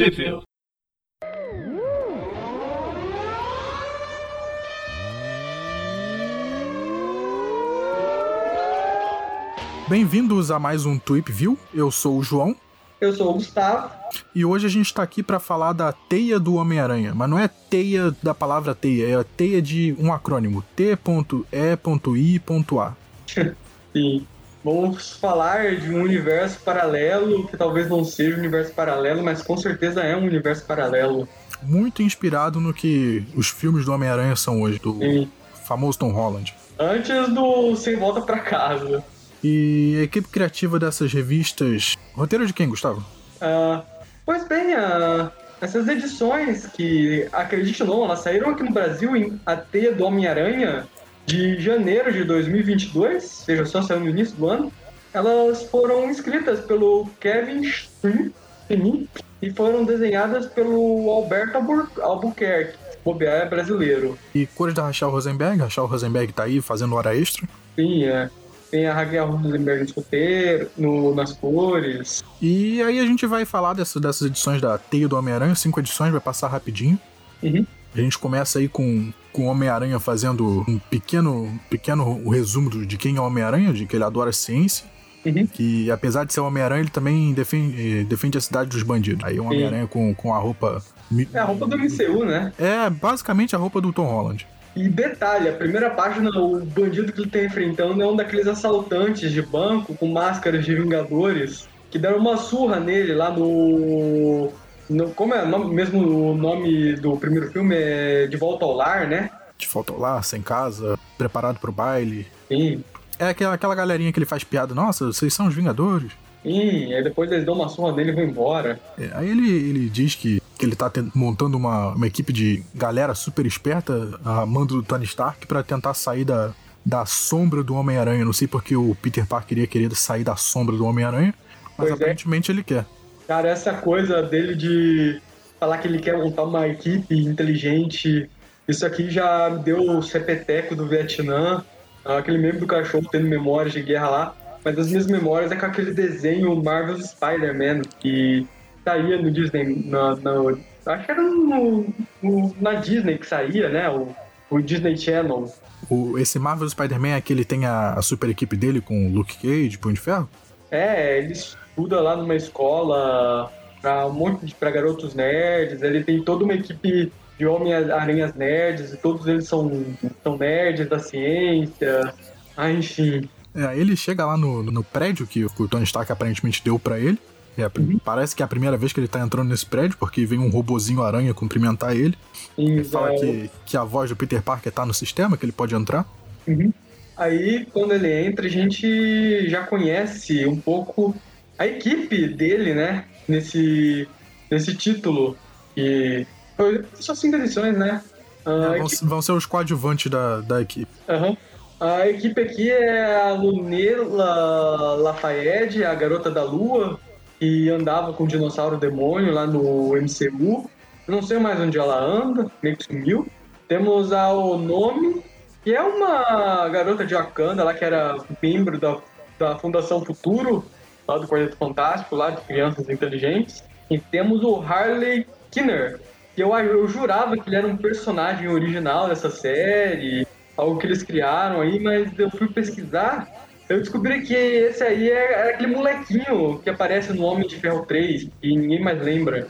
Sheffield. Bem-vindos a mais um Tweep View. Eu sou o João. Eu sou o Gustavo. E hoje a gente está aqui para falar da teia do Homem-Aranha. Mas não é teia da palavra teia, é a teia de um acrônimo: T.E.I.A. Sim. Vamos falar de um universo paralelo, que talvez não seja um universo paralelo, mas com certeza é um universo paralelo. Muito inspirado no que os filmes do Homem-Aranha são hoje, do Sim. famoso Tom Holland. Antes do Sem Volta pra Casa. E a equipe criativa dessas revistas. Roteiro de quem, Gustavo? Ah, pois bem, ah, essas edições que, acredite ou não, elas saíram aqui no Brasil em A Teia do Homem-Aranha de janeiro de 2022, ou seja, só saiu no início do ano. Elas foram escritas pelo Kevin Strin e foram desenhadas pelo Alberto Albu- Albuquerque, bobear é brasileiro. E cores da Rachel Rosenberg. Rachel Rosenberg tá aí fazendo hora extra. Sim, é. Tem a Raquel Rosenberg no no, nas cores. E aí a gente vai falar dessa- dessas edições da Teia do Homem-Aranha, cinco edições, vai passar rapidinho. Uhum. A gente começa aí com, com o Homem-Aranha fazendo um pequeno, pequeno resumo de quem é o Homem-Aranha, de que ele adora ciência. Uhum. Que apesar de ser Homem-Aranha, ele também defende, eh, defende a cidade dos bandidos. Aí o Homem-Aranha com, com a roupa. É a roupa do MCU, né? É basicamente a roupa do Tom Holland. E detalhe, a primeira página, o bandido que ele tá enfrentando é um daqueles assaltantes de banco com máscaras de Vingadores que deram uma surra nele lá no. No- como é mesmo o nome do primeiro filme? É De Volta ao Lar, né? De falta lá, sem casa, preparado pro baile. Sim. É aquela, aquela galerinha que ele faz piada. Nossa, vocês são os Vingadores. Sim, aí depois eles dão uma surra nele e vão embora. É, aí ele, ele diz que, que ele tá ten- montando uma, uma equipe de galera super esperta, a mando do Tony Stark, pra tentar sair da, da sombra do Homem-Aranha. Não sei porque o Peter Parker iria querer sair da sombra do Homem-Aranha, mas Pois é. aparentemente ele quer. Cara, essa coisa dele de falar que ele quer montar uma equipe inteligente, isso aqui já me deu o sepeteco do Vietnã, aquele meme do cachorro tendo memórias de guerra lá. Mas as minhas memórias é com aquele desenho Marvel Spider-Man que saía no Disney, na, na- acho que era no, no- na Disney que saía, né? O, o Disney Channel. O, esse Marvel Spider-Man é que ele tem a, a super equipe dele com o Luke Cage, Punho de Ferro? É, ele estuda lá numa escola pra um monte de pra garotos nerds. Ele tem toda uma equipe de homem-aranhas nerds, e todos eles são, são nerds da ciência. Ah, enfim. É, ele chega lá no, no prédio que, o Tony Stark aparentemente deu pra ele. É, prim- Parece que é a primeira vez que ele tá entrando nesse prédio, porque vem um robozinho aranha cumprimentar ele. E, Fala é, que, que a voz do Peter Parker tá no sistema, que ele pode entrar. uhum. Aí, quando ele entra, a gente já conhece um pouco a equipe dele, né? Nesse, nesse título. Que foi só cinco edições, né? Ah, É, vão, vão ser os coadjuvantes da, da equipe. Aham. A equipe aqui é a Lunela Lafayette, a garota da lua, que andava com o dinossauro demônio lá no MCU. Não sei mais onde ela anda, meio que sumiu. Temos a Onome, que é uma garota de Wakanda, lá que era membro da, da Fundação Futuro, lá do Quarteto Fantástico, lá de Crianças Inteligentes. E temos o Harley Kinner, que eu, eu jurava que ele era um personagem original dessa série, algo que eles criaram aí, mas eu fui pesquisar, eu descobri que esse aí é, é aquele molequinho que aparece no Homem de Ferro 3, e ninguém mais lembra.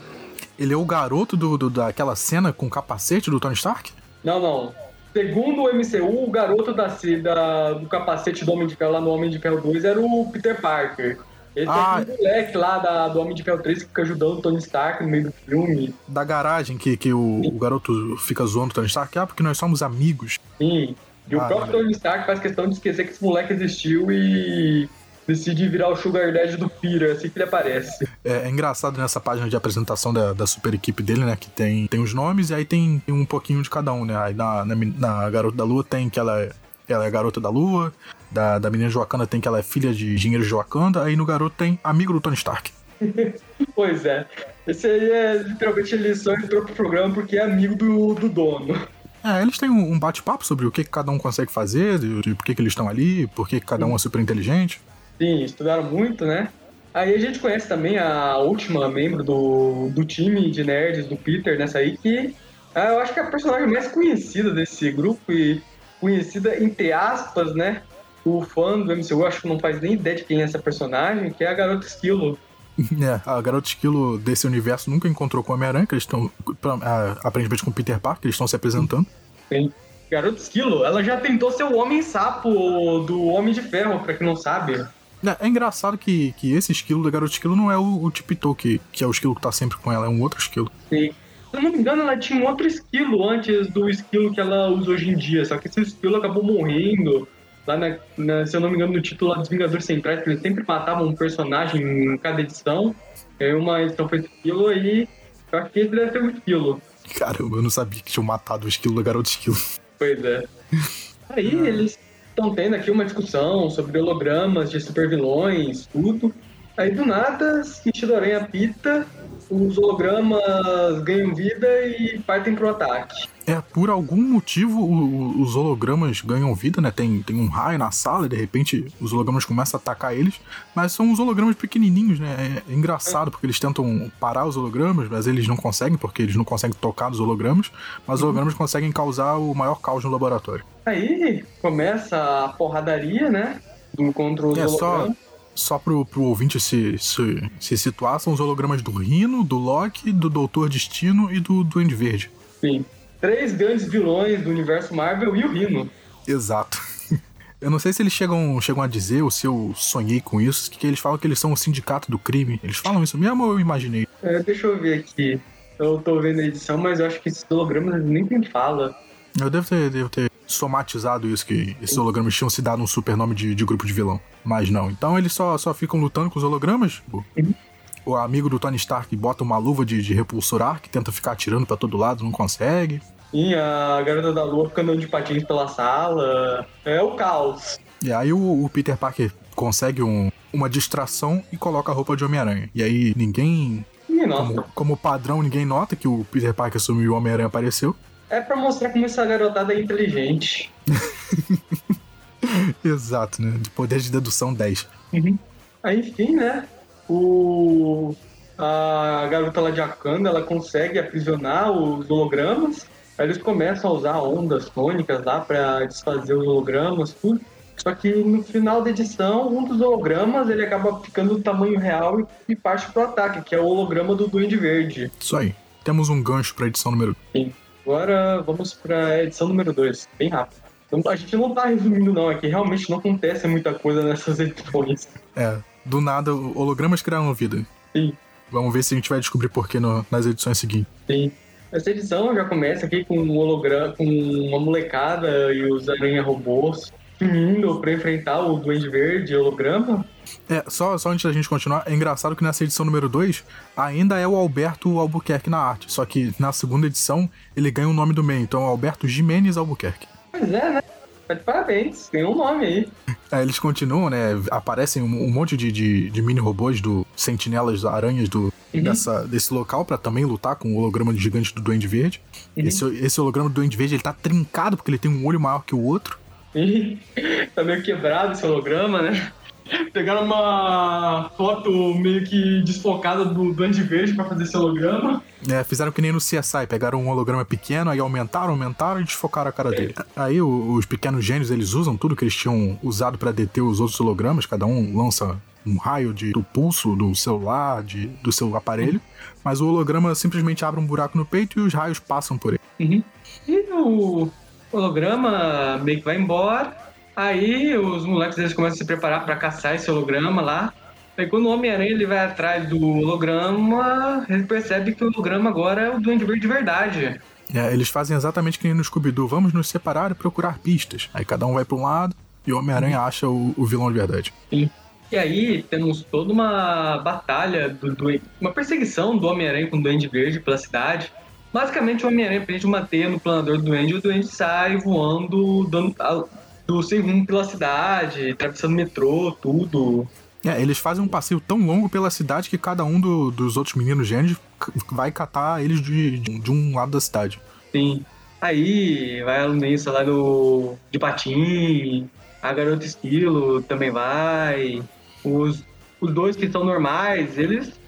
Ele é o garoto do, do- daquela cena com o capacete do Tony Stark? Não, não. Segundo o MCU, o garoto da, da- do capacete do Homem de Ferro lá no Homem de Ferro 2 era o Peter Parker. Esse Ah. é aquele moleque lá da- do Homem de Ferro 3 que fica ajudando o Tony Stark no meio do filme. Da garagem que, que o, o garoto fica zoando o Tony Stark? Ah, porque nós somos amigos. Sim. E o Ah, próprio olha. Tony Stark faz questão de esquecer que esse moleque existiu e decide virar o Sugar Daddy do Peter, assim que ele aparece. É, é engraçado nessa página de apresentação da, da super equipe dele, né? Que tem, tem os nomes e aí tem um pouquinho de cada um, né? Aí na, na, na Garota da Lua tem que ela é, ela é a Garota da Lua. Da, da menina de Wakanda tem que ela é filha de engenheiros de Wakanda. Aí no garoto tem amigo do Tony Stark. Pois é. Esse aí é literalmente ele só entrou pro programa porque é amigo do, do dono. É, eles têm um, bate-papo sobre o que, que cada um consegue fazer, de, de por que, que eles estão ali, por que, que cada um é super inteligente. Sim, estudaram muito, né? Aí a gente conhece também a última membro do, do time de nerds do Peter nessa aí, que ah, eu acho que é a personagem mais conhecida desse grupo e conhecida entre aspas, né? O fã do MCU acho que não faz nem ideia de quem é essa personagem, que é a Garota Esquilo. É, a Garota Esquilo desse universo nunca encontrou com o Homem-Aranha, que eles estão, aparentemente com o Peter Parker, eles estão se apresentando. Sim. Garota Esquilo, ela já tentou ser o Homem-Sapo do Homem de Ferro, pra quem não sabe. É, é, engraçado que, que esse esquilo da garota esquilo não é o, o Tipito, que, que é o esquilo que tá sempre com ela, é um outro esquilo. Sim. Se eu não me engano, ela tinha um outro esquilo antes do esquilo que ela usa hoje em dia, só que esse esquilo acabou morrendo. Lá na, na se eu não me engano, no título dos Vingadores Centrais, que eles sempre matavam um personagem em cada edição. É uma edição foi esquilo aí. Eu acho que esse deve ser o esquilo. Caramba, eu não sabia que tinham matado o esquilo da garota esquilo. Pois é. Aí ah. eles estão tendo aqui uma discussão sobre hologramas de supervilões, tudo. Aí do nada, aranha pita, os hologramas ganham vida e partem pro ataque. É, por algum motivo o, os hologramas ganham vida, né? Tem, tem um raio na sala e de repente os hologramas começam a atacar eles, mas são os hologramas pequenininhos, né? É, é engraçado porque eles tentam parar os hologramas, mas eles não conseguem porque eles não conseguem tocar nos hologramas, mas os uhum. hologramas conseguem causar o maior caos no laboratório. Aí começa a porradaria, né? Contra os é, hologramas. Só só pro, pro ouvinte se, se, se situar, são os hologramas do Rino, do Loki, do Doutor Destino e do Duende Verde. Sim. Três grandes vilões do universo Marvel e o Rino. Exato. Eu não sei se eles chegam, chegam a dizer, ou se eu sonhei com isso, que eles falam que eles são o sindicato do crime. Eles falam isso mesmo ou eu imaginei? É, deixa eu ver aqui. Eu tô vendo a edição, mas eu acho que esses hologramas nem tem fala. Eu devo ter, devo ter somatizado isso, que esses hologramas tinham se dado um super nome de, de grupo de vilão. Mas não. Então eles só, só ficam lutando com os hologramas. Uhum. O amigo do Tony Stark bota uma luva de, de repulsor ar que tenta ficar atirando para todo lado, não consegue. E a garota da lua fica andando de patins pela sala. É o caos. E aí o, o Peter Parker consegue um, uma distração e coloca a roupa de Homem-Aranha. E aí ninguém. Como, como padrão, ninguém nota que o Peter Parker sumiu e o Homem-Aranha apareceu. É pra mostrar como essa garotada é inteligente. Exato, né? De poder de dedução 10. Uhum. Aí, enfim, né? O... A garota lá de Akanda, ela consegue aprisionar os hologramas. Aí eles começam a usar ondas tônicas lá para desfazer os hologramas, tudo. Só que no final da edição, um dos hologramas ele acaba ficando do tamanho real e, parte pro ataque, que é o holograma do Duende Verde. Isso aí. Temos um gancho pra edição número. Sim. Agora vamos para a edição número 2, bem rápido. Então, a gente não tá resumindo, não, é que realmente não acontece muita coisa nessas edições. É, do nada, hologramas criaram vida. Sim. Vamos ver se a gente vai descobrir por que nas edições seguintes. Sim. Essa edição já começa aqui com um holograma, com uma molecada e os aranha-robôs indo pra enfrentar o Duende Verde holograma. É, só, só antes da gente continuar, é engraçado que nessa edição número 2 ainda é o Alberto Albuquerque na arte, só que na segunda edição ele ganha o nome do meio, então é Alberto Jimenez Albuquerque. Pois é, né? Tá de parabéns, tem um nome aí. É, eles continuam, né? Aparecem um, um monte de, de, de, mini robôs do sentinelas aranhas do, uhum. dessa, desse local para também lutar com o holograma gigante do Duende Verde. Uhum. Esse, esse holograma do Duende Verde ele tá trincado porque ele tem um olho maior que o outro. tá meio quebrado esse holograma, né? Pegaram uma foto meio que desfocada do Duende Verde pra fazer esse holograma. É, fizeram que nem no CSI, pegaram um holograma pequeno, aí aumentaram, aumentaram e desfocaram a cara é. dele. Aí os pequenos gênios, eles usam tudo que eles tinham usado para deter os outros hologramas, cada um lança um raio de, do pulso do celular, de, do seu aparelho, mas o holograma simplesmente abre um buraco no peito e os raios passam por ele. Uhum. E o holograma meio que vai embora, Aí os moleques eles começam a se preparar para caçar esse holograma lá. Aí quando o Homem-Aranha ele vai atrás do holograma, ele percebe que o holograma agora é o Duende Verde de verdade. É, eles fazem exatamente que nem no Scooby-Doo. Vamos nos separar e procurar pistas. Aí cada um vai para um lado e o Homem-Aranha acha o, o, vilão de verdade. Sim. E aí temos toda uma batalha, do, do uma perseguição do Homem-Aranha com o Duende Verde pela cidade. Basicamente o Homem-Aranha prende uma teia no planador do Duende e o Duende sai voando, dando, do sem rumo pela cidade, atravessando metrô, tudo. É, eles fazem um passeio tão longo pela cidade que cada um do, dos outros meninos gênios vai catar eles de, de, de, um lado da cidade. Sim. Aí vai a Lunença lá do, de Patim, a Garota Estilo também vai, os, os dois que são normais, eles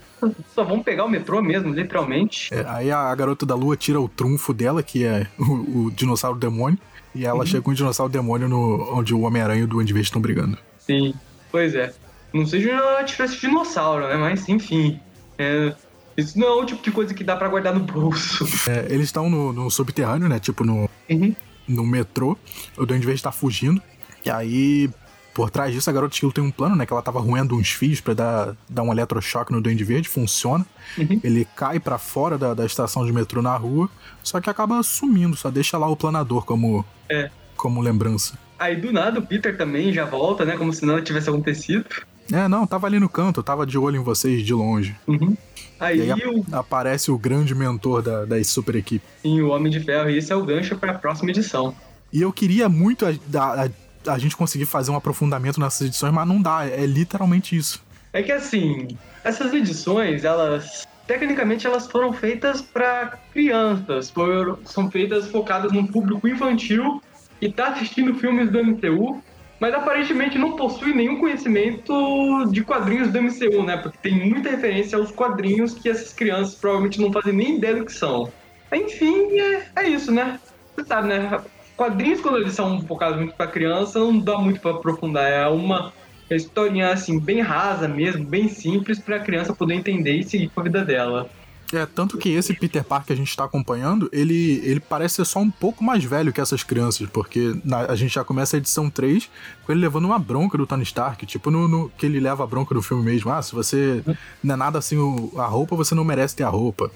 só vão pegar o metrô mesmo, literalmente. É, aí a garota da lua tira o trunfo dela, que é o, o dinossauro demônio, e ela uhum. chega com o dinossauro demônio no, onde o Homem-Aranha e o Duende Verde estão brigando. Sim, pois é. Não seja uma diferença de dinossauro, né? Mas enfim. É, isso não é o tipo de coisa que dá para guardar no bolso. É, eles estão no, no, subterrâneo, né? Tipo no, uhum. no metrô. O Duende Verde tá fugindo. E aí, por trás disso, a garota Esquilo tem um plano, né? Que ela tava roendo uns fios para dar, dar um eletrochoque no Duende Verde. Funciona. Uhum. Ele cai para fora da, da estação de metrô na rua. Só que acaba sumindo. Só deixa lá o planador como, é. como lembrança. Aí do nada o Peter também já volta, né? Como se nada tivesse acontecido. É, não, tava ali no canto, tava de olho em vocês de longe. Uhum. Aí, aí o... aparece o grande mentor da, da super equipe. Sim, o Homem de Ferro, e esse é o gancho para a próxima edição. E eu queria muito a, a, a, gente conseguir fazer um aprofundamento nessas edições, mas não dá, é, é literalmente isso. É que assim, essas edições, elas tecnicamente elas foram feitas para crianças, foram, são feitas focadas num público infantil que tá assistindo filmes do MCU mas aparentemente não possui nenhum conhecimento de quadrinhos do MCU, né? Porque tem muita referência aos quadrinhos que essas crianças provavelmente não fazem nem ideia do que são. Enfim, é, é isso, né? Você sabe, né? Quadrinhos, quando eles são focados muito pra criança, não dá muito para aprofundar. É uma historinha, assim, bem rasa mesmo, bem simples, pra criança poder entender e seguir com a vida dela. É, tanto que esse Peter Parker que a gente tá acompanhando, ele, ele parece ser só um pouco mais velho que essas crianças, porque na, a gente já começa a edição 3 com ele levando uma bronca do Tony Stark, tipo no, no que ele leva a bronca do filme mesmo. Ah, se você não é nada assim o, a roupa, você não merece ter a roupa.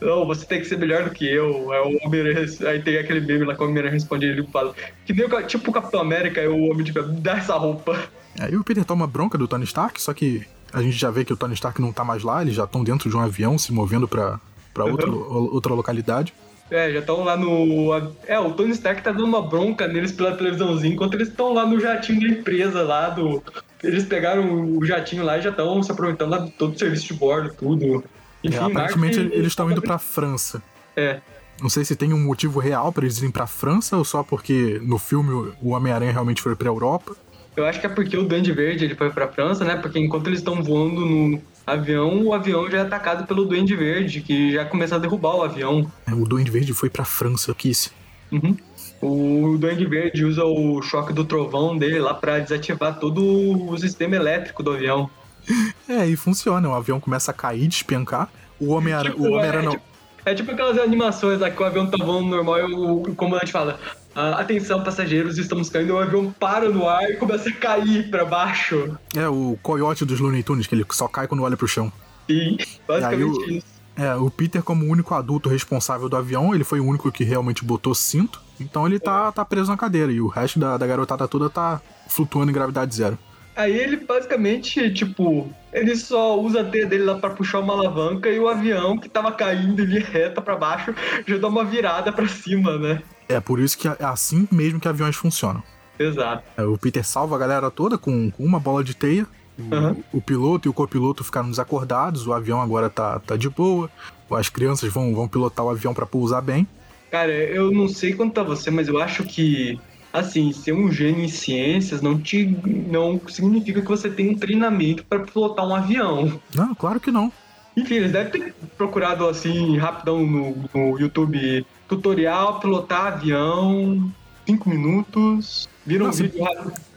Não, você tem que ser melhor do que eu. É o homem Aí tem aquele meme lá que o Homem-Aranha responde ele fala. Que nem o, tipo o Capitão América é o homem de dá essa roupa. Aí o Peter toma bronca do Tony Stark, só que a gente já vê que o Tony Stark não tá mais lá, eles já estão dentro de um avião se movendo pra, pra uhum. outro, outra localidade. É, já estão lá no. É, o Tony Stark tá dando uma bronca neles pela televisãozinha, enquanto eles estão lá no jatinho da empresa lá do. Eles pegaram o jatinho lá e já estão se aproveitando lá de todo o serviço de bordo, tudo. Enfim, é, aparentemente Mark... eles estão indo pra França. É. Não sei se tem um motivo real para eles irem pra França ou só porque no filme o Homem-Aranha realmente foi pra Europa. Eu acho que é porque o Duende Verde ele foi pra França, né? Porque enquanto eles estão voando no avião, o avião já é atacado pelo Duende Verde, que já começa a derrubar o avião. É, o Duende Verde foi pra França, Kiss. Uhum. O Duende Verde usa o choque do trovão dele lá para desativar todo o sistema elétrico do avião. É, e funciona. O avião começa a cair, despencar. O Homem-Aranha tipo, é, não. Tipo, é tipo aquelas animações lá que o avião tá voando normal e o, o comandante fala: ah, Atenção, passageiros, estamos caindo. O avião para no ar e começa a cair para baixo. É, o coiote dos Looney Tunes, que ele só cai quando olha pro chão. Sim, basicamente o, isso. É, o Peter, como o único adulto responsável do avião, ele foi o único que realmente botou cinto. Então ele tá, tá preso na cadeira. E o resto da, da garotada toda tá flutuando em gravidade zero. Aí ele basicamente, tipo, ele só usa a teia dele lá pra puxar uma alavanca e o avião que tava caindo ali reta para baixo já dá uma virada para cima, né? É por isso que é assim mesmo que aviões funcionam. Exato. É, o Peter salva a galera toda com, com uma bola de teia. O, uhum. o, piloto e o copiloto ficaram desacordados, o avião agora tá, tá de boa. As crianças vão, vão pilotar o avião para pousar bem. Cara, eu não sei quanto a você, mas eu acho que assim, ser um gênio em ciências não te não significa que você tem um treinamento para pilotar um avião. Não, claro que não. Enfim, eles devem ter procurado assim rapidão no, no YouTube tutorial pilotar avião, 5 minutos, viram um vídeo,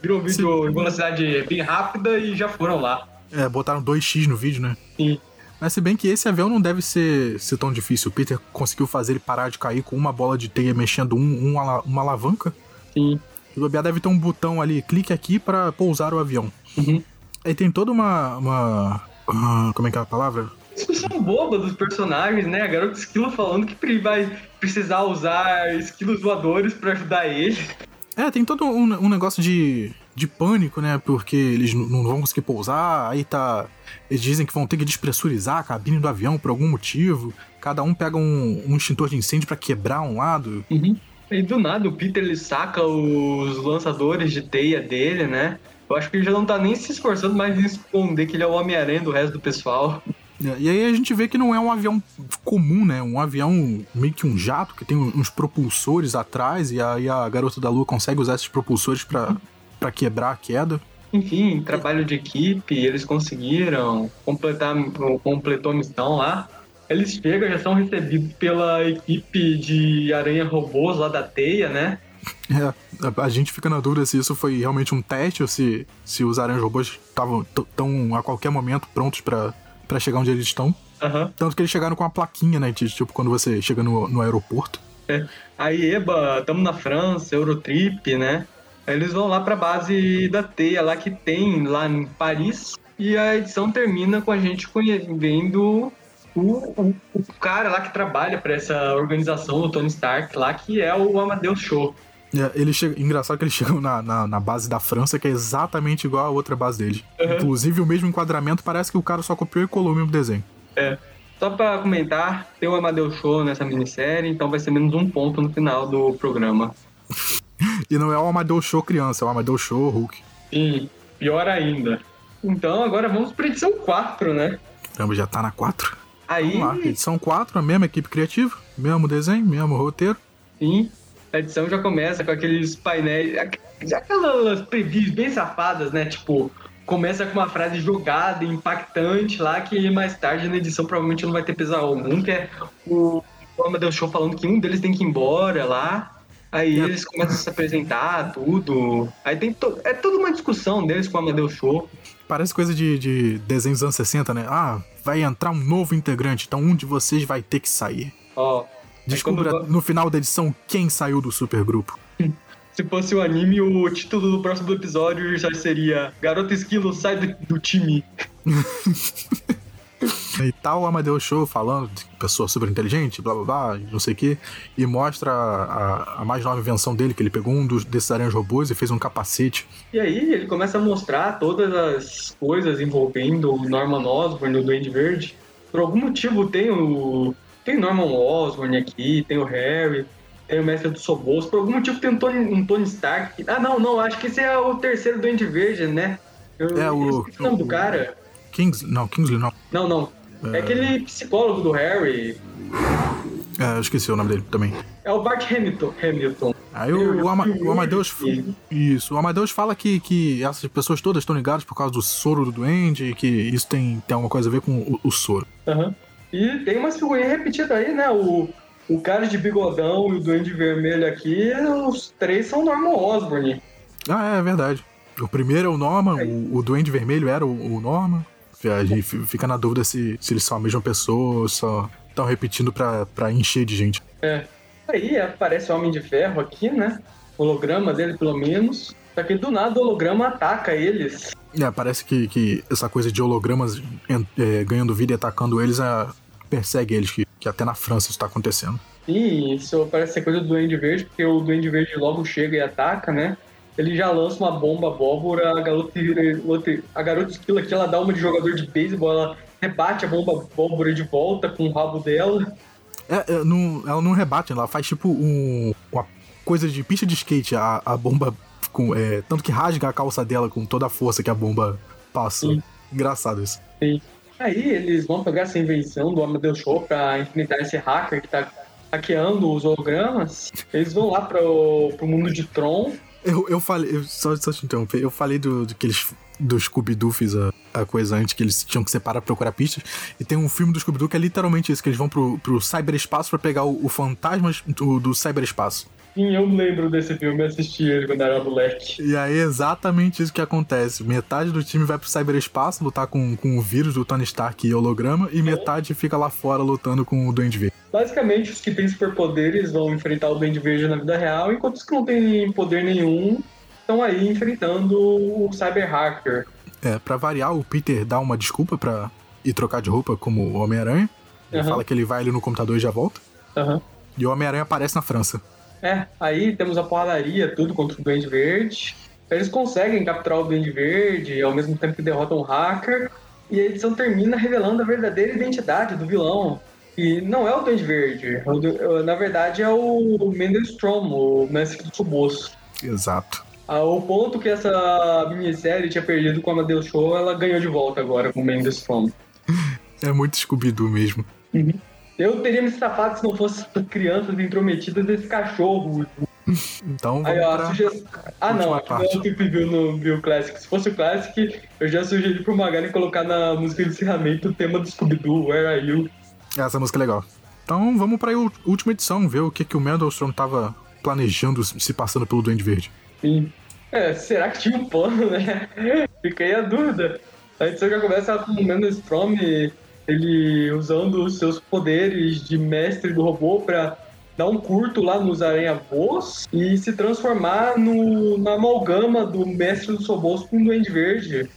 viram um vídeo em velocidade bem rápida e já foram lá. É, botaram 2x no vídeo, né? Sim. Mas se bem que esse avião não deve ser, ser tão difícil. O Peter conseguiu fazer ele parar de cair com uma bola de teia mexendo um, um uma alavanca. Sim. O bobear deve ter um botão ali, clique aqui para pousar o avião. Uhum. Aí tem toda uma. uma uh, como é que é a palavra? Discussão boba dos personagens, né? A garota esquilo falando que vai precisar usar esquilos voadores para ajudar ele. É, tem todo um, um, negócio de, de pânico, né? Porque eles não vão conseguir pousar, aí tá. Eles dizem que vão ter que despressurizar a cabine do avião por algum motivo. Cada um pega um, um extintor de incêndio para quebrar um lado. Uhum. E do nada o Peter ele saca os lançadores de teia dele, né? Eu acho que ele já não tá nem se esforçando mais em esconder que ele é o Homem-Aranha do resto do pessoal. É, e aí a gente vê que não é um avião comum, né? Um avião meio que um jato que tem uns propulsores atrás e aí a garota da lua consegue usar esses propulsores para quebrar a queda. Enfim, trabalho de equipe, eles conseguiram completar, completou a missão lá. Eles chegam, já são recebidos pela equipe de aranha robôs lá da teia, né? É, a, gente fica na dúvida se isso foi realmente um teste ou se, se os aranhas robôs estavam tão a qualquer momento prontos pra para chegar onde eles estão. Aham. Tanto que eles chegaram com uma plaquinha, né? de, Tipo, quando você chega no, no aeroporto. É. Aí, eba, tamo na França, Eurotrip, né? Aí eles vão lá pra base da teia lá que tem lá em Paris. E a edição termina com a gente vendo o, o, cara lá que trabalha pra essa organização do Tony Stark lá, que é o Amadeus Show. É, eles chegam, engraçado que eles chegam na, na, na base da França, que é exatamente igual a outra base deles. Inclusive, o mesmo enquadramento parece que o cara só copiou e colou o mesmo desenho. É. Só pra comentar, tem o Amadeus Show nessa minissérie, então vai ser menos um ponto no final do programa. E não é o Amadeus Show criança, é o Amadeus Show Hulk. Sim, pior ainda. Então agora vamos pra edição 4, né? Caramba, já tá na 4. Aí, Vamos lá, edição 4, a mesma equipe criativa, mesmo desenho, mesmo roteiro. sim, a edição já começa com aqueles painéis, aqu- aquelas previews bem safadas, né? Tipo, começa com uma frase jogada, impactante lá, que mais tarde na edição provavelmente não vai ter peso algum, que é o Amadeus Show falando que um deles tem que ir embora lá. Aí É. eles começam a se apresentar, tudo. Aí tem to... é toda uma discussão deles com o Amadeus Show. Parece coisa de, de desenhos dos anos 60, né? Ah, vai entrar um novo integrante, então um de vocês vai ter que sair. Ó, Descubra quando- no final da edição quem saiu do supergrupo. Se fosse o anime, o título do próximo episódio já seria Garota Esquilo sai do, do time. E tal o Amadeus Show falando de pessoa super inteligente, blá blá blá, não sei o quê, e mostra a, a- mais nova invenção dele, que ele pegou um dos, desses aranhas robôs e fez um capacete. E aí ele começa a mostrar todas as coisas envolvendo o Norman Osborn, o Duende Verde. Por algum motivo tem o. Tem Norman Osborn aqui, tem o Harry, tem o Mestre do Sobos. Por algum motivo tem um Tony, um Tony Stark. Ah, não, não, acho que esse é o terceiro Duende Verde, né? Eu, É, o- o nome do cara. Kingsley, não, Kingsley não. Não, não. É aquele psicólogo do Harry. É, eu esqueci o nome dele também. É o Bart Hamilton. Hamilton. Aí o, o, Ama- o Amadeus. Isso, o Amadeus fala que, que essas pessoas todas estão ligadas por causa do soro do duende e que isso tem, tem alguma coisa a ver com o, o soro. Aham. E tem umas figurinhas repetidas aí, né? O, o cara de bigodão e o duende vermelho aqui, os três são Norman Osborn. Ah, é, é verdade. O primeiro é o Norman, o, o Duende Vermelho era o, o Norman. A gente fi- fica na dúvida se, se eles são a mesma pessoa ou só estão repetindo pra, pra encher de gente. É. Aí aparece o Homem de Ferro aqui, né? Holograma dele, pelo menos. Só que do nada o holograma ataca eles. É, parece que, que essa coisa de hologramas é, ganhando vida e atacando eles é, persegue eles, que, que até na França isso tá acontecendo. E isso parece ser coisa do Duende Verde, porque o Duende Verde logo chega e ataca, né? Ele já lança uma bomba abóbora, a garota, a garota esquila aqui, ela dá uma de jogador de beisebol, ela rebate a bomba abóbora de volta com o rabo dela. É, é, não- ela não rebate, ela faz tipo um, uma coisa de pista de skate, a, a bomba com. é, tanto que rasga a calça dela com toda a força que a bomba passa. Sim. Engraçado isso. Sim. Aí eles vão pegar essa invenção do Amadeus Show pra enfrentar esse hacker que tá hackeando os hologramas. Eles vão lá pro, pro mundo de Tron. Eu, eu falei, eu- só, só te interromper, eu falei do, do que eles. Do Scooby-Doo fiz a, a coisa antes, que eles tinham que separar pra procurar pistas. E tem um filme do Scooby-Doo que é literalmente isso: que eles vão pro, pro cyberespaço pra pegar o, o fantasma do, do cyberespaço. Sim, eu lembro desse filme, assisti ele quando era moleque. E aí é exatamente isso que acontece. Metade do time vai pro cyberespaço lutar com, com o vírus do Tony Stark e holograma, e metade fica lá fora lutando com o Duende Verde. Basicamente, os que têm superpoderes vão enfrentar o Verde na vida real, enquanto os que não têm poder nenhum estão aí enfrentando o Cyber Hacker. É, pra variar, o Peter dá uma desculpa pra ir trocar de roupa como o Homem-Aranha. Ele Aham. fala que ele vai ali no computador e já volta. Aham. E o Homem-Aranha aparece na França. É, aí temos a porradaria, tudo contra o Duende Verde. Eles conseguem capturar o Duende Verde, ao mesmo tempo que derrotam o hacker. E a edição termina revelando a verdadeira identidade do vilão. E não é o Duende Verde. o du- Na verdade, é o Mendelstrom, o mestre do Suboço. Exato. Ao ponto que essa minissérie tinha perdido com a Amadeus Show, ela ganhou de volta agora com o Mendelstrom. É muito Scooby-Doo mesmo. Eu teria me safado se não fosse as crianças intrometidas desse cachorro Então vamos Aí, ó, pra... Ah, não, aqui não é o View no View Classic. Se fosse o Classic, eu já sugeri pro Magari colocar na música de encerramento o tema do Scooby-Doo, Where Are You? Essa música é legal. Então vamos pra última edição, ver o que, que o Mendelstrom tava planejando se passando pelo Duende Verde. Sim. É, será que tinha um plano, né? Fica aí a dúvida. A edição já começa com o Mendelstrom, ele usando os seus poderes de mestre do robô pra dar um curto lá nos aranha-voos e se transformar no, na amalgama do mestre dos robôs com o Duende Verde.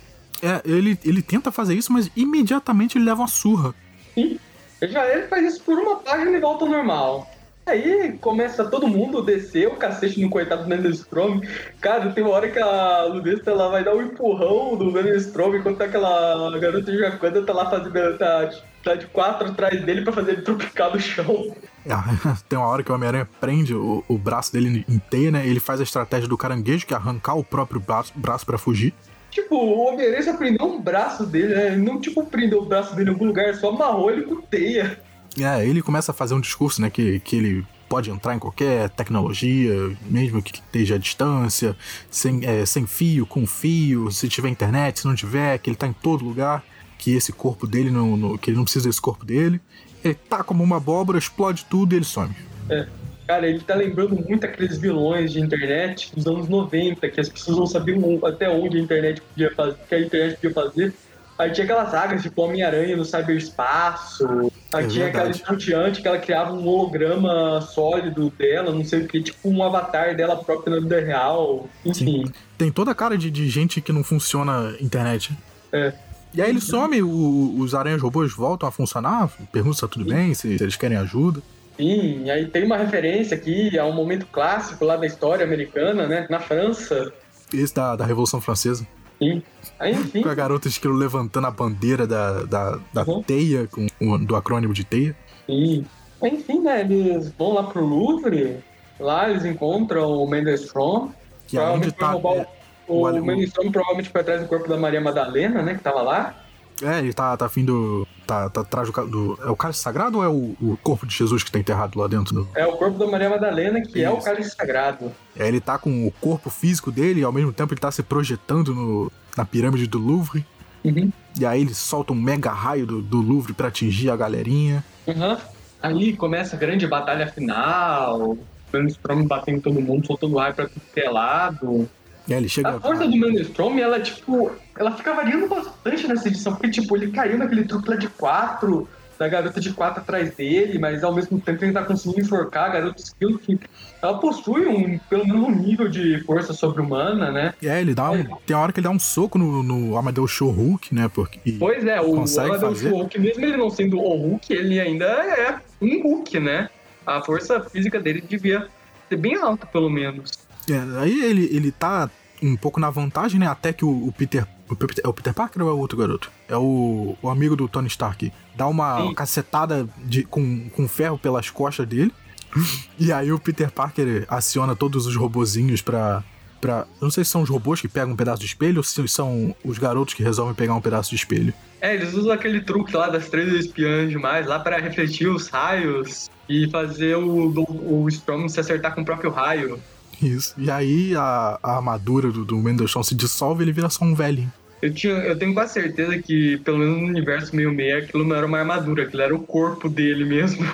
É, ele, ele tenta fazer isso, mas imediatamente ele leva uma surra. Sim. Já ele faz isso por uma página e volta ao normal. Aí começa todo mundo descer o cacete no coitado do Mendelstrom. Cara, tem uma hora que a Ludesta ela vai dar um empurrão do Mendelstrom enquanto aquela garota de Wakanda tá lá fazendo. Tá, tá de quatro atrás dele pra fazer ele tropicar no chão. É, tem uma hora que o Homem-Aranha prende o, o braço dele teia, né? Ele faz a estratégia do caranguejo, que é arrancar o próprio braço, braço para fugir. Tipo, o Homem-Aranha só prendeu um braço dele, né? Ele Não, tipo, prendeu o braço dele em algum lugar, só amarrou ele com teia. É, ele começa a fazer um discurso, né? Que, que ele pode entrar em qualquer tecnologia, mesmo que esteja à distância, sem, é, sem fio, com fio, se tiver internet, se não tiver, que ele tá em todo lugar, que esse corpo dele, não, não- que ele não precisa desse corpo dele. Ele tá como uma abóbora, explode tudo e ele some. É. Cara, ele tá lembrando muito aqueles vilões de internet dos anos 90, que as pessoas não sabiam até onde a internet podia fazer, que a internet podia fazer. Aí tinha aquelas sagas tipo Homem-Aranha no cyberespaço. Aí É tinha aquela verdade. estonteante que ela criava um holograma sólido dela, não sei o que, tipo um avatar dela própria na vida real. Enfim. Tem toda a cara de, de gente que não funciona internet. É. E aí ele some, o- os aranhas robôs voltam a funcionar, pergunta se tá tudo bem, se, se eles querem ajuda. Sim, aí tem uma referência aqui a um momento clássico lá da história americana, né? Na França. Esse da, da Revolução Francesa. Sim. Aí, enfim. Com a garota esquilo levantando a bandeira da, da, da Uhum. teia, com, o- do acrônimo de teia. E, enfim, né, eles vão lá pro Louvre, lá eles encontram o Mendelstrom, Que é onde tá. É, o, o- o Mendelstrom provavelmente foi atrás do corpo da Maria Madalena, né, que tava lá. É, ele tá, tá afim do. Tá, tá atrás do, do. É o cálice sagrado ou é o, o corpo de Jesus que tá enterrado lá dentro do. É o corpo da Maria Madalena, que é o Isso. cálice sagrado. É, ele tá com o corpo físico dele e ao mesmo tempo ele tá se projetando no, na pirâmide do Louvre. Uhum. E aí ele solta um mega raio do, do Louvre pra atingir a galerinha. Uhum. Aí começa a grande batalha final, Mendelstrom batendo todo mundo, soltando raio pra tudo que é lado. Aí ele chega. A força do Mendelstrom, ela, tipo, ela fica variando bastante nessa edição, porque, tipo, ele caiu naquele truque lá de quatro, da garota de quatro atrás dele, mas ao mesmo tempo ele tá conseguindo enforcar a garota esquilo, que ela possui um, pelo menos um nível de força sobre-humana, né? Aí ele dá um. Tem uma hora que ele dá um soco no, no Amadeus Show Hulk, né? Porque. Pois é, o Amadeus fazer? Hulk, mesmo ele não sendo o Hulk, ele ainda é um Hulk, né? A força física dele devia ser bem alta, pelo menos. É, aí ele, ele tá um pouco na vantagem, né? Até que o, o Peter. O Peter- é o Peter Parker ou é o outro garoto? É o, o amigo do Tony Stark. Dá uma, cacetada de, com, com ferro pelas costas dele. E aí o Peter Parker aciona todos os robozinhos pra. pra não sei se são os robôs que pegam um pedaço de espelho ou se são os garotos que resolvem pegar um pedaço de espelho. É, eles usam aquele truque lá das três espiãs demais, lá para refletir os raios e fazer o, o, o Storm se acertar com o próprio raio. Isso. E aí a, a armadura do, do Mendelsohn se dissolve e ele vira só um velhinho. Eu, tinha, eu tenho quase certeza que, pelo menos no universo meio meio, aquilo não era uma armadura, aquilo era o corpo dele mesmo.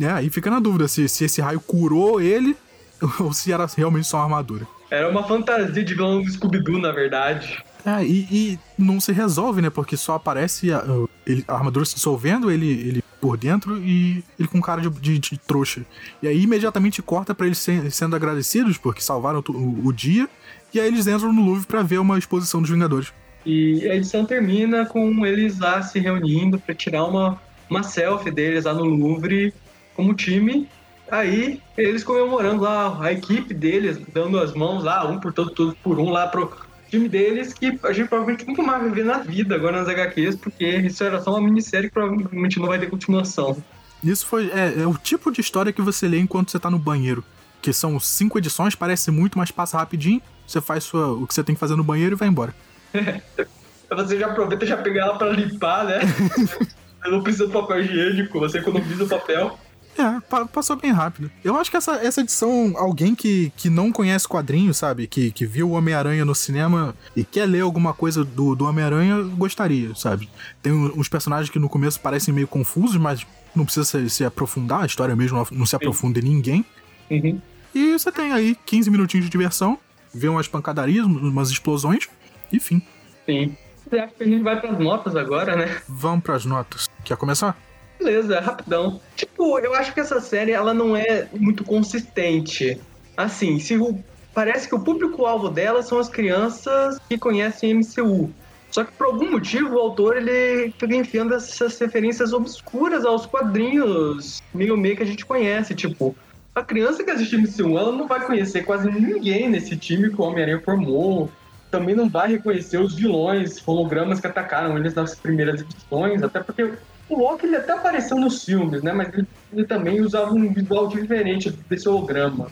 É, aí fica na dúvida se, se esse raio curou ele ou se era realmente só uma armadura. Era uma fantasia de vilão do Scooby-Doo, na verdade. É, e, e não se resolve, né? Porque só aparece a, ele- a armadura se dissolvendo, ele, ele por dentro e ele com cara de, de- de trouxa. E aí imediatamente corta pra eles se- sendo agradecidos porque salvaram o, o dia. E aí eles entram no Louvre pra ver uma exposição dos Vingadores. E a edição termina com eles lá se reunindo para tirar uma, uma selfie deles lá no Louvre como time. Aí eles comemorando lá a equipe deles, dando as mãos lá, um por todo, todos por um lá pro time deles, que a gente provavelmente nunca mais vai ver na vida agora nas HQs, porque isso era só uma minissérie que provavelmente não vai ter continuação. Isso foi. É, é o tipo de história que você lê enquanto você tá no banheiro. Que são cinco edições, parece muito, mas passa rapidinho. Você faz sua, o que você tem que fazer no banheiro e vai embora. Aí Você já aproveita e já pega ela pra limpar, né? Você não precisa de papel higiênico, você economiza o papel. É, passou bem rápido. Eu acho que essa, essa edição, alguém que, que não conhece quadrinhos, sabe? Que, que viu o Homem-Aranha no cinema e quer ler alguma coisa do, do Homem-Aranha, gostaria, sabe? Tem uns personagens que no começo parecem meio confusos, mas não precisa se, se aprofundar, a história mesmo não, se aprofunda em ninguém. Uhum. E você tem aí 15 minutinhos de diversão, vê umas pancadarias, umas explosões, enfim. Sim. Acho que a gente vai pras notas agora, né? Vamos pras notas. Quer começar? Beleza, rapidão. Tipo, eu acho que essa série ela não é muito consistente. Assim, se o, parece que o público-alvo dela são as crianças que conhecem MCU. Só que por algum motivo o autor ele fica enfiando essas referências obscuras aos quadrinhos meio meio que a gente conhece, tipo, a criança que assiste MCU, ela não vai conhecer quase ninguém nesse time que o Homem-Aranha formou. Também não vai reconhecer os vilões, hologramas que atacaram eles nas primeiras edições, até porque o Loki ele até apareceu nos filmes, né? Mas ele, ele também usava um visual diferente desse holograma.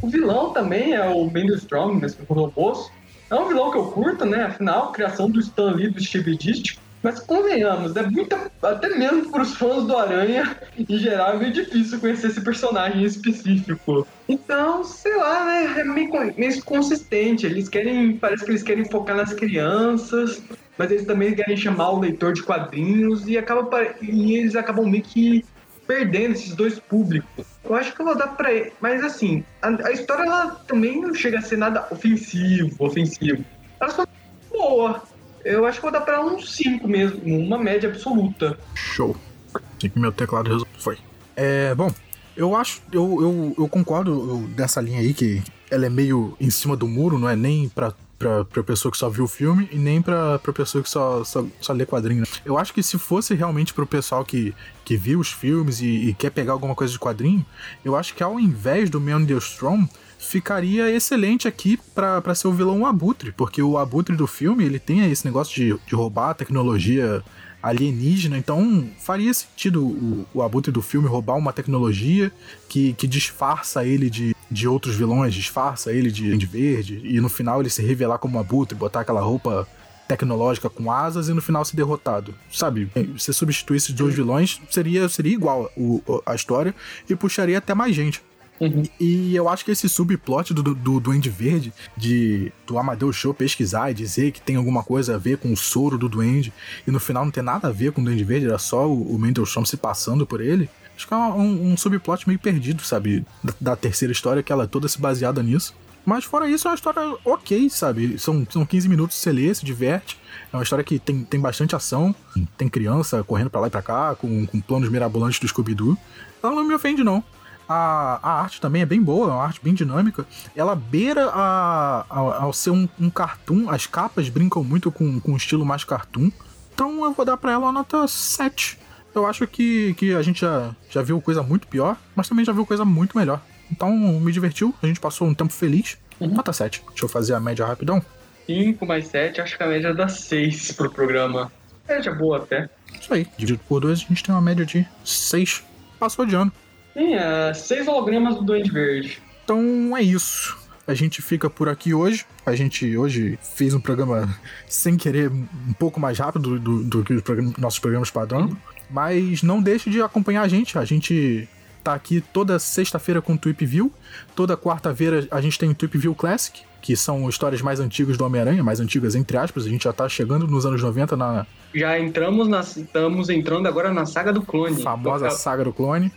O vilão também é o Strong, nesse robôs. É um vilão que eu curto, né? Afinal, criação do Stan Lee, do Steve Ditko. Mas convenhamos, é muito, até mesmo para os fãs do Aranha, em geral, é meio difícil conhecer esse personagem específico. Então, sei lá, né? É meio, meio consistente. Eles querem. Parece que eles querem focar nas crianças, mas eles também querem chamar o leitor de quadrinhos e, acaba, e eles acabam meio que perdendo esses dois públicos. Eu acho que eu vou dar pra ele. Mas assim, a, a história ela também não chega a ser nada ofensivo, ofensivo. Ela só é boa. Eu acho que vou dar pra ela um 5 mesmo, uma média absoluta. Show. Assim que meu teclado foi. É, bom, eu acho, eu, eu, eu concordo dessa linha aí que ela é meio em cima do muro, não é nem pra pra, pra pessoa que só viu o filme e nem pra, pra pessoa que só, só, só lê quadrinho. Né? Eu acho que se fosse realmente pro pessoal que, que viu os filmes e, e quer pegar alguma coisa de quadrinho, eu acho que ao invés do Man the Strong, ficaria excelente aqui para ser o vilão Abutre, porque o Abutre do filme ele tem esse negócio de, de roubar a tecnologia alienígena, então faria sentido o, o Abutre do filme roubar uma tecnologia que, que disfarça ele de, de outros vilões, disfarça ele de, de verde, e no final ele se revelar como Abutre, botar aquela roupa tecnológica com asas e no final ser derrotado. Sabe? Se substituísse dois vilões, seria, seria igual o, a história e puxaria até mais gente. Uhum. E eu acho que esse subplot do, do Duende Verde, de do Amadeus Show pesquisar e dizer que tem alguma coisa a ver com o soro do Duende, e no final não tem nada a ver com o Duende Verde, era só o, o Mendelssohn se passando por ele. Acho que é um, um subplot meio perdido, sabe? Da, da, terceira história, que ela é toda se baseada nisso. Mas fora isso, é uma história ok, sabe? São, são 15 minutos você lê, se diverte. É uma história que tem, tem bastante ação. Tem criança correndo para lá e pra cá, com, com planos mirabolantes do Scooby-Doo. Ela não me ofende, não a, a arte também é bem boa, é uma arte bem dinâmica. Ela beira a, a, ao ser um, um cartoon, as capas brincam muito com, com um estilo mais cartoon. Então eu vou dar pra ela uma nota 7. Eu acho que, que a gente já, já viu coisa muito pior, mas também já viu coisa muito melhor. Então me divertiu, a gente passou um tempo feliz. Uhum. Nota 7. Deixa eu fazer a média rapidão. 5 mais 7, acho que a média dá 6 pro programa. Média boa até. Isso aí, dividido por 2, a gente tem uma média de 6. Passou de ano. Sim, é seis hologramas do Duende Verde. Então é isso. A gente fica por aqui hoje. A gente hoje fez um programa sem querer um pouco mais rápido do, do, do que os programas, nossos programas padrão. Uhum. Mas não deixe de acompanhar a gente. A gente tá aqui toda sexta-feira com o Tweep View. Toda quarta-feira a gente tem o Tweep View Classic, que são histórias mais antigas do Homem-Aranha, mais antigas entre aspas. A gente já tá chegando nos anos 90 na. Já entramos na. Estamos entrando agora na saga do clone. Famosa saga do clone.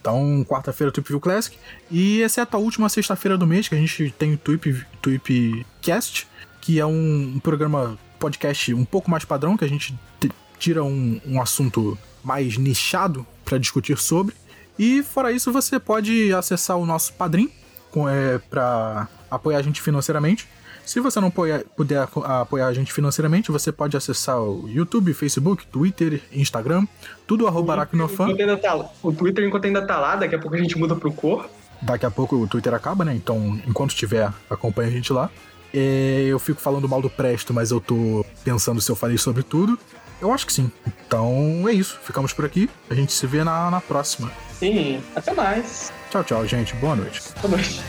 Então, quarta-feira, Tweep View Classic. E exceto a última sexta-feira do mês, que a gente tem o Tweep, Tweep Cast, que é um, um programa podcast um pouco mais padrão, que a gente tira um, um assunto mais nichado para discutir sobre. E fora isso, você pode acessar o nosso Padrim é, para apoiar a gente financeiramente. Se você não puder apoiar a gente financeiramente, você pode acessar o YouTube, Facebook, Twitter, Instagram, tudo arroba Aracnofan. Tá, o Twitter enquanto ainda tá lá, daqui a pouco a gente muda pro cor. Daqui a pouco o Twitter acaba, né? Então, enquanto tiver, acompanha a gente lá. É, eu fico falando mal do Presto, mas eu tô pensando se eu falei sobre tudo. Eu acho que sim. Então é isso. Ficamos por aqui. A gente se vê na, na próxima. Sim, até mais. Tchau, tchau, gente. Boa noite. Boa noite.